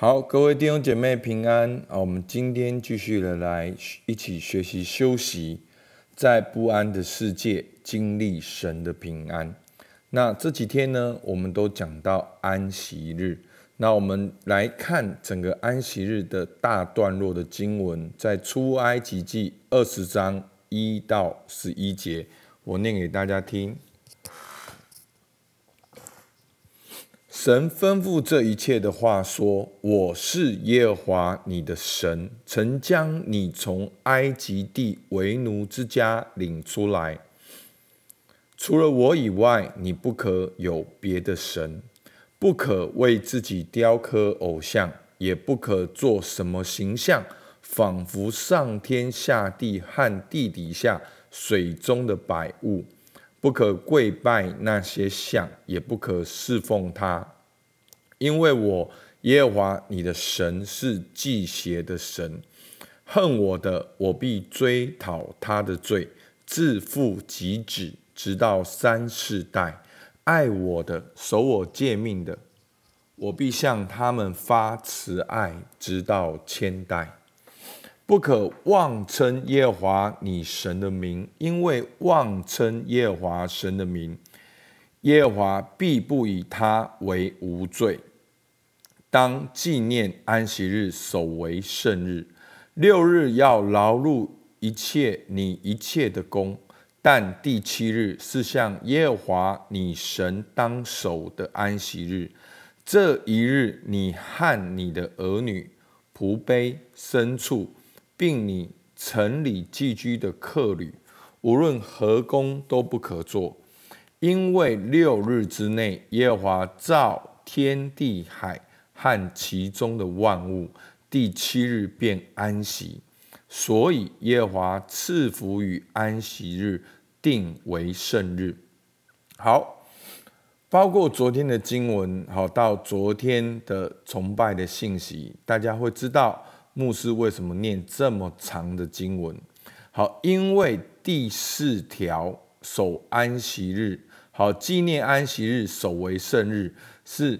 好，各位弟兄姐妹平安啊！我们今天继续的来一起学习休息，在不安的世界经历神的平安。那这几天呢，我们都讲到安息日。那我们来看整个安息日的大段落的经文，在出埃及记二十章一到十一节，我念给大家听。神吩咐这一切的话说：“我是耶和华你的神，曾将你从埃及地为奴之家领出来。除了我以外，你不可有别的神，不可为自己雕刻偶像，也不可做什么形象，仿佛上天下地和地底下水中的百物。”不可跪拜那些像，也不可侍奉他，因为我耶和华你的神是祭邪的神，恨我的，我必追讨他的罪，自父及子，直到三世代；爱我的，守我诫命的，我必向他们发慈爱，直到千代。不可妄称耶和华你神的名，因为妄称耶和华神的名，耶和华必不以他为无罪。当纪念安息日，守为圣日。六日要劳碌一切你一切的工，但第七日是向耶和华你神当守的安息日。这一日，你和你的儿女、仆婢、牲畜。并你城里寄居的客旅，无论何工都不可做，因为六日之内，耶和华造天地海和其中的万物，第七日便安息，所以耶和华赐福与安息日，定为圣日。好，包括昨天的经文，好到昨天的崇拜的信息，大家会知道。牧师为什么念这么长的经文？好，因为第四条守安息日，好纪念安息日，守为圣日，是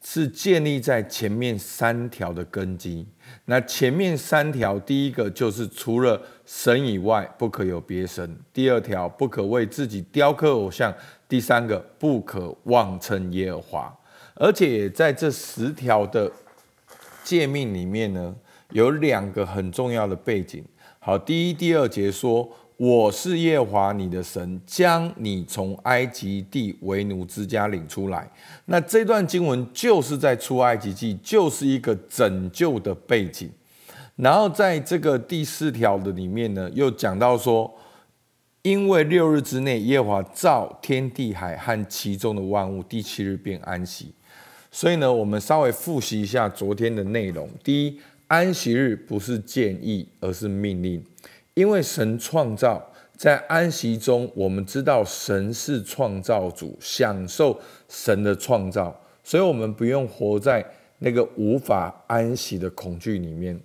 是建立在前面三条的根基。那前面三条，第一个就是除了神以外不可有别神；第二条不可为自己雕刻偶像；第三个不可妄称耶和华。而且在这十条的诫命里面呢。有两个很重要的背景。好，第一、第二节说：“我是耶华你的神，将你从埃及地为奴之家领出来。”那这段经文就是在出埃及记，就是一个拯救的背景。然后在这个第四条的里面呢，又讲到说：“因为六日之内，耶和华造天地海和其中的万物，第七日便安息。”所以呢，我们稍微复习一下昨天的内容。第一。安息日不是建议，而是命令，因为神创造在安息中，我们知道神是创造主，享受神的创造，所以我们不用活在那个无法安息的恐惧里面。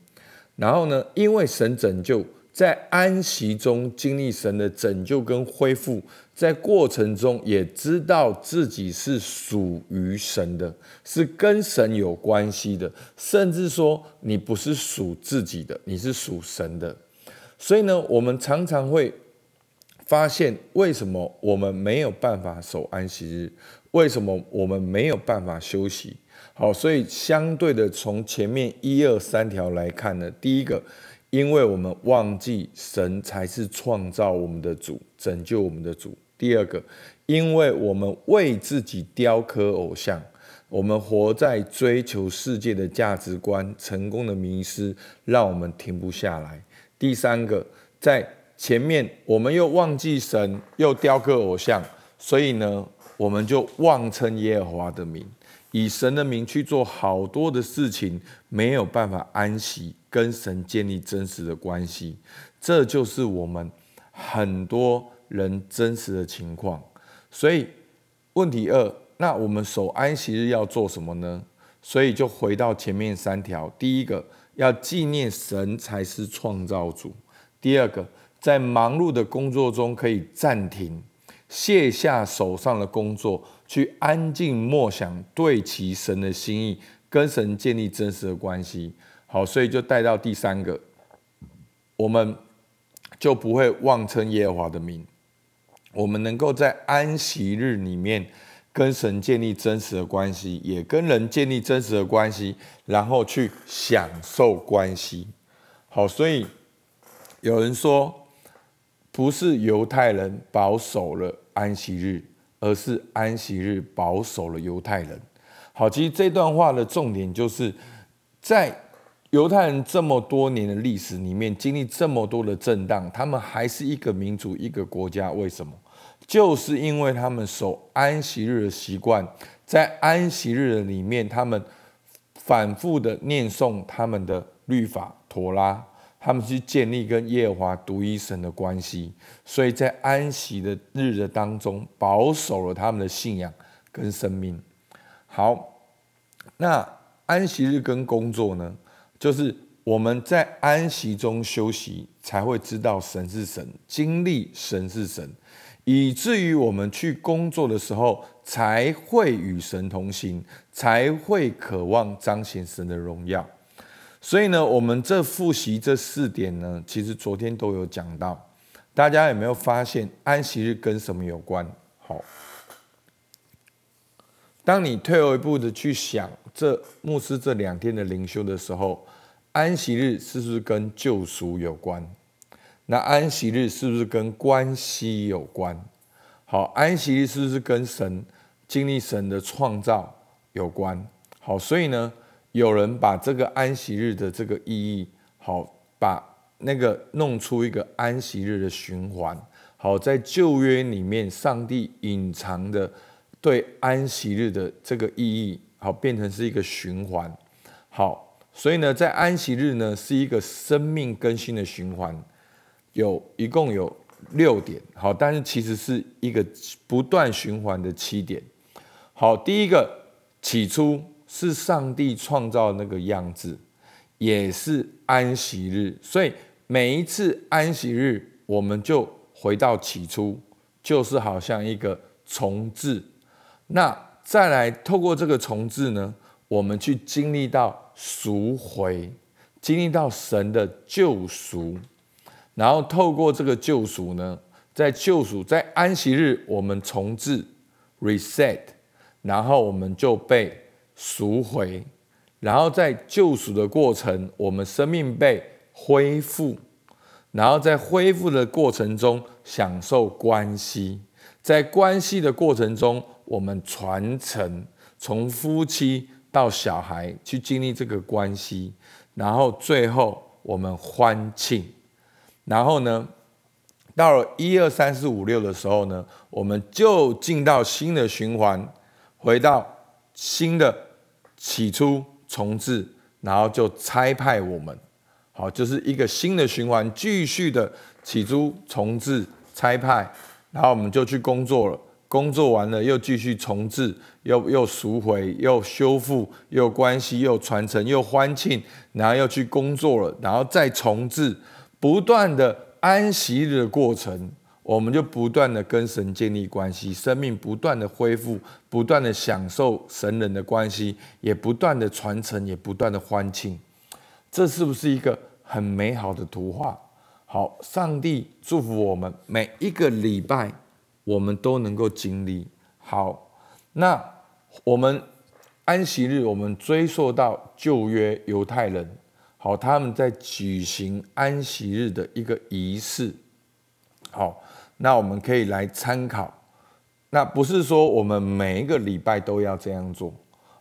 然后呢，因为神拯救。在安息中经历神的拯救跟恢复，在过程中也知道自己是属于神的，是跟神有关系的，甚至说你不是属自己的，你是属神的。所以呢，我们常常会发现，为什么我们没有办法守安息日？为什么我们没有办法休息？好，所以相对的，从前面一二三条来看呢，第一个。因为我们忘记神才是创造我们的主，拯救我们的主。第二个，因为我们为自己雕刻偶像，我们活在追求世界的价值观、成功的迷失，让我们停不下来。第三个，在前面我们又忘记神，又雕刻偶像，所以呢，我们就妄称耶和华的名。以神的名去做好多的事情，没有办法安息，跟神建立真实的关系，这就是我们很多人真实的情况。所以，问题二，那我们守安息日要做什么呢？所以就回到前面三条：第一个，要纪念神才是创造主；第二个，在忙碌的工作中可以暂停。卸下手上的工作，去安静默想，对其神的心意，跟神建立真实的关系。好，所以就带到第三个，我们就不会妄称耶和华的名。我们能够在安息日里面跟神建立真实的关系，也跟人建立真实的关系，然后去享受关系。好，所以有人说，不是犹太人保守了安息日，而是安息日保守了犹太人。好，其实这段话的重点就是在犹太人这么多年的历史里面，经历这么多的震荡，他们还是一个民族、一个国家。为什么？就是因为他们守安息日的习惯，在安息日的里面，他们反复的念诵他们的律法陀拉，他们去建立跟耶和华独一神的关系，所以在安息的日的当中，保守了他们的信仰跟生命。好，那安息日跟工作呢，就是我们在安息中休息，才会知道神是神，经历神是神。以至于我们去工作的时候，才会与神同行，才会渴望彰显神的荣耀。所以呢，我们这复习这四点呢，其实昨天都有讲到。大家有没有发现安息日跟什么有关？好，当你退后一步的去想这牧师这两天的灵修的时候，安息日是不是跟救赎有关？那安息日是不是跟关系有关？好，安息日是不是跟神经历神的创造有关？好，所以呢，有人把这个安息日的这个意义，好，把那个弄出一个安息日的循环。好，在旧约里面，上帝隐藏的对安息日的这个意义，好，变成是一个循环。好，所以呢，在安息日呢，是一个生命更新的循环。有一共有六点，好，但是其实是一个不断循环的七点。好，第一个起初是上帝创造那个样子，也是安息日，所以每一次安息日，我们就回到起初，就是好像一个重置。那再来透过这个重置呢，我们去经历到赎回，经历到神的救赎。然后透过这个救赎呢，在救赎在安息日，我们重置 reset，然后我们就被赎回，然后在救赎的过程，我们生命被恢复，然后在恢复的过程中享受关系，在关系的过程中，我们传承从夫妻到小孩去经历这个关系，然后最后我们欢庆。然后呢，到了一二三四五六的时候呢，我们就进到新的循环，回到新的起初重置，然后就差派我们，好，就是一个新的循环，继续的起初重置差派，然后我们就去工作了，工作完了又继续重置，又又赎回，又修复，又关系，又传承，又欢庆，然后又去工作了，然后再重置。不断的安息的过程，我们就不断的跟神建立关系，生命不断的恢复，不断的享受神人的关系，也不断的传承，也不断的欢庆。这是不是一个很美好的图画？好，上帝祝福我们每一个礼拜，我们都能够经历。好，那我们安息日，我们追溯到旧约犹太人。好，他们在举行安息日的一个仪式。好，那我们可以来参考。那不是说我们每一个礼拜都要这样做，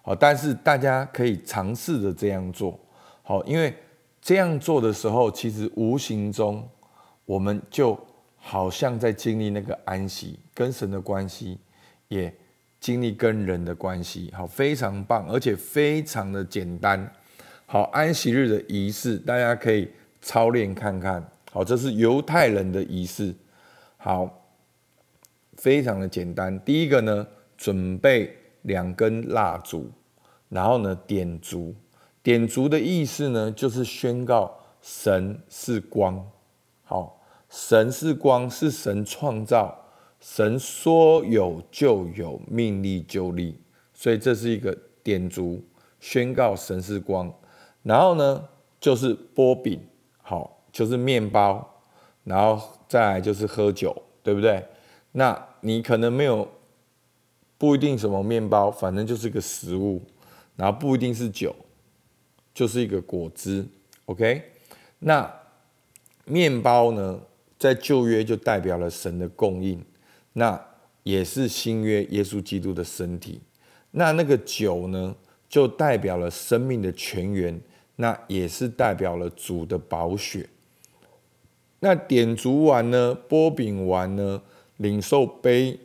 好，但是大家可以尝试着这样做。好，因为这样做的时候，其实无形中我们就好像在经历那个安息，跟神的关系，也经历跟人的关系。好，非常棒，而且非常的简单。好，安息日的仪式，大家可以操练看看。好，这是犹太人的仪式。好，非常的简单。第一个呢，准备两根蜡烛，然后呢，点烛。点烛的意思呢，就是宣告神是光。好，神是光，是神创造，神说有就有，命立就立。所以这是一个点烛。宣告神是光。然后呢，就是波饼，好，就是面包，然后再来就是喝酒，对不对？那你可能没有，不一定什么面包，反正就是个食物，然后不一定是酒，就是一个果汁，OK？那面包呢，在旧约就代表了神的供应，那也是新约耶稣基督的身体。那那个酒呢，就代表了生命的泉源。那也是代表了主的宝血。那点烛完呢，波饼完呢，领受杯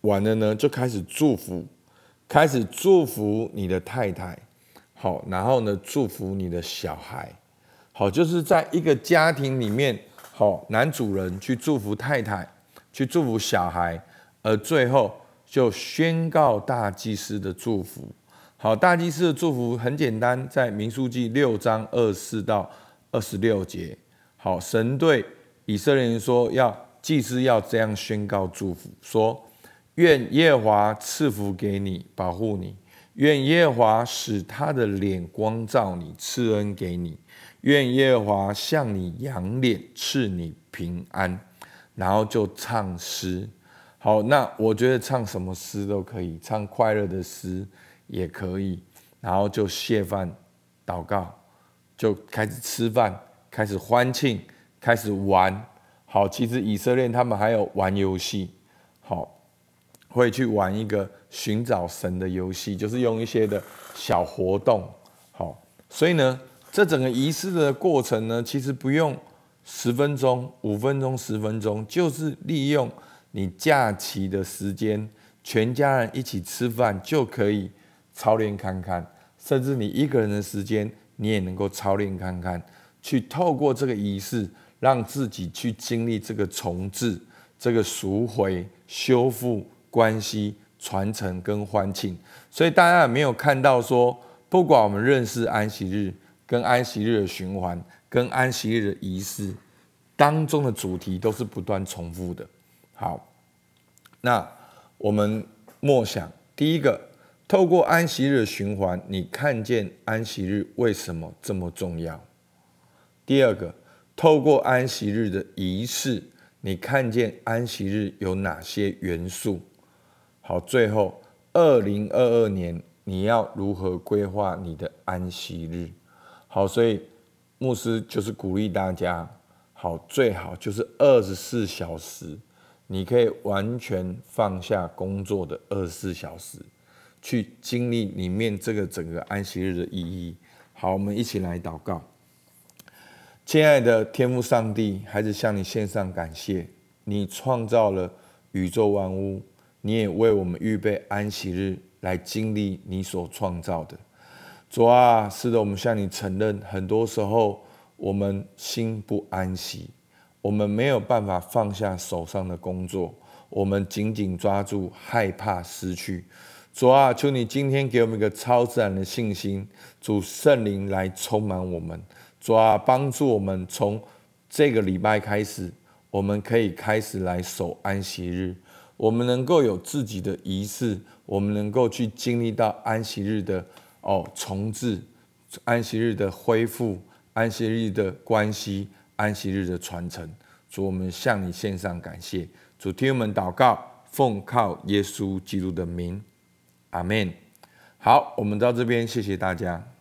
完了呢，就开始祝福，开始祝福你的太太，好，然后呢，祝福你的小孩，好，就是在一个家庭里面，好，男主人去祝福太太，去祝福小孩，而最后就宣告大祭司的祝福。好，大祭司的祝福很简单，在民书记六章二四到二十六节。好，神对以色列人说，要祭司要这样宣告祝福，说：愿耶华赐福给你，保护你；愿耶华使他的脸光照你，赐恩给你；愿耶和华向你扬脸，赐你平安。然后就唱诗。好，那我觉得唱什么诗都可以，唱快乐的诗。也可以，然后就谢饭、祷告，就开始吃饭，开始欢庆，开始玩。好，其实以色列他们还有玩游戏，好，会去玩一个寻找神的游戏，就是用一些的小活动。好，所以呢，这整个仪式的过程呢，其实不用十分钟、五分钟、十分钟，就是利用你假期的时间，全家人一起吃饭就可以。操练看看，甚至你一个人的时间，你也能够操练看看，去透过这个仪式，让自己去经历这个重置、这个赎回、修复关系、传承跟欢庆。所以大家有没有看到说，不管我们认识安息日、跟安息日的循环、跟安息日的仪式当中的主题，都是不断重复的。好，那我们默想第一个。透过安息日的循环，你看见安息日为什么这么重要？第二个，透过安息日的仪式，你看见安息日有哪些元素？好，最后，二零二二年你要如何规划你的安息日？好，所以牧师就是鼓励大家，好，最好就是二十四小时，你可以完全放下工作的二十四小时。去经历里面这个整个安息日的意义。好，我们一起来祷告。亲爱的天父上帝，孩子向你献上感谢。你创造了宇宙万物，你也为我们预备安息日来经历你所创造的。主啊，是的，我们向你承认，很多时候我们心不安息，我们没有办法放下手上的工作，我们紧紧抓住，害怕失去。主啊，求你今天给我们一个超自然的信心，主圣灵来充满我们。主啊，帮助我们从这个礼拜开始，我们可以开始来守安息日，我们能够有自己的仪式，我们能够去经历到安息日的哦重置、安息日的恢复、安息日的关系、安息日的传承。主，我们向你献上感谢。主，听我们祷告，奉靠耶稣基督的名。阿门。好，我们到这边，谢谢大家。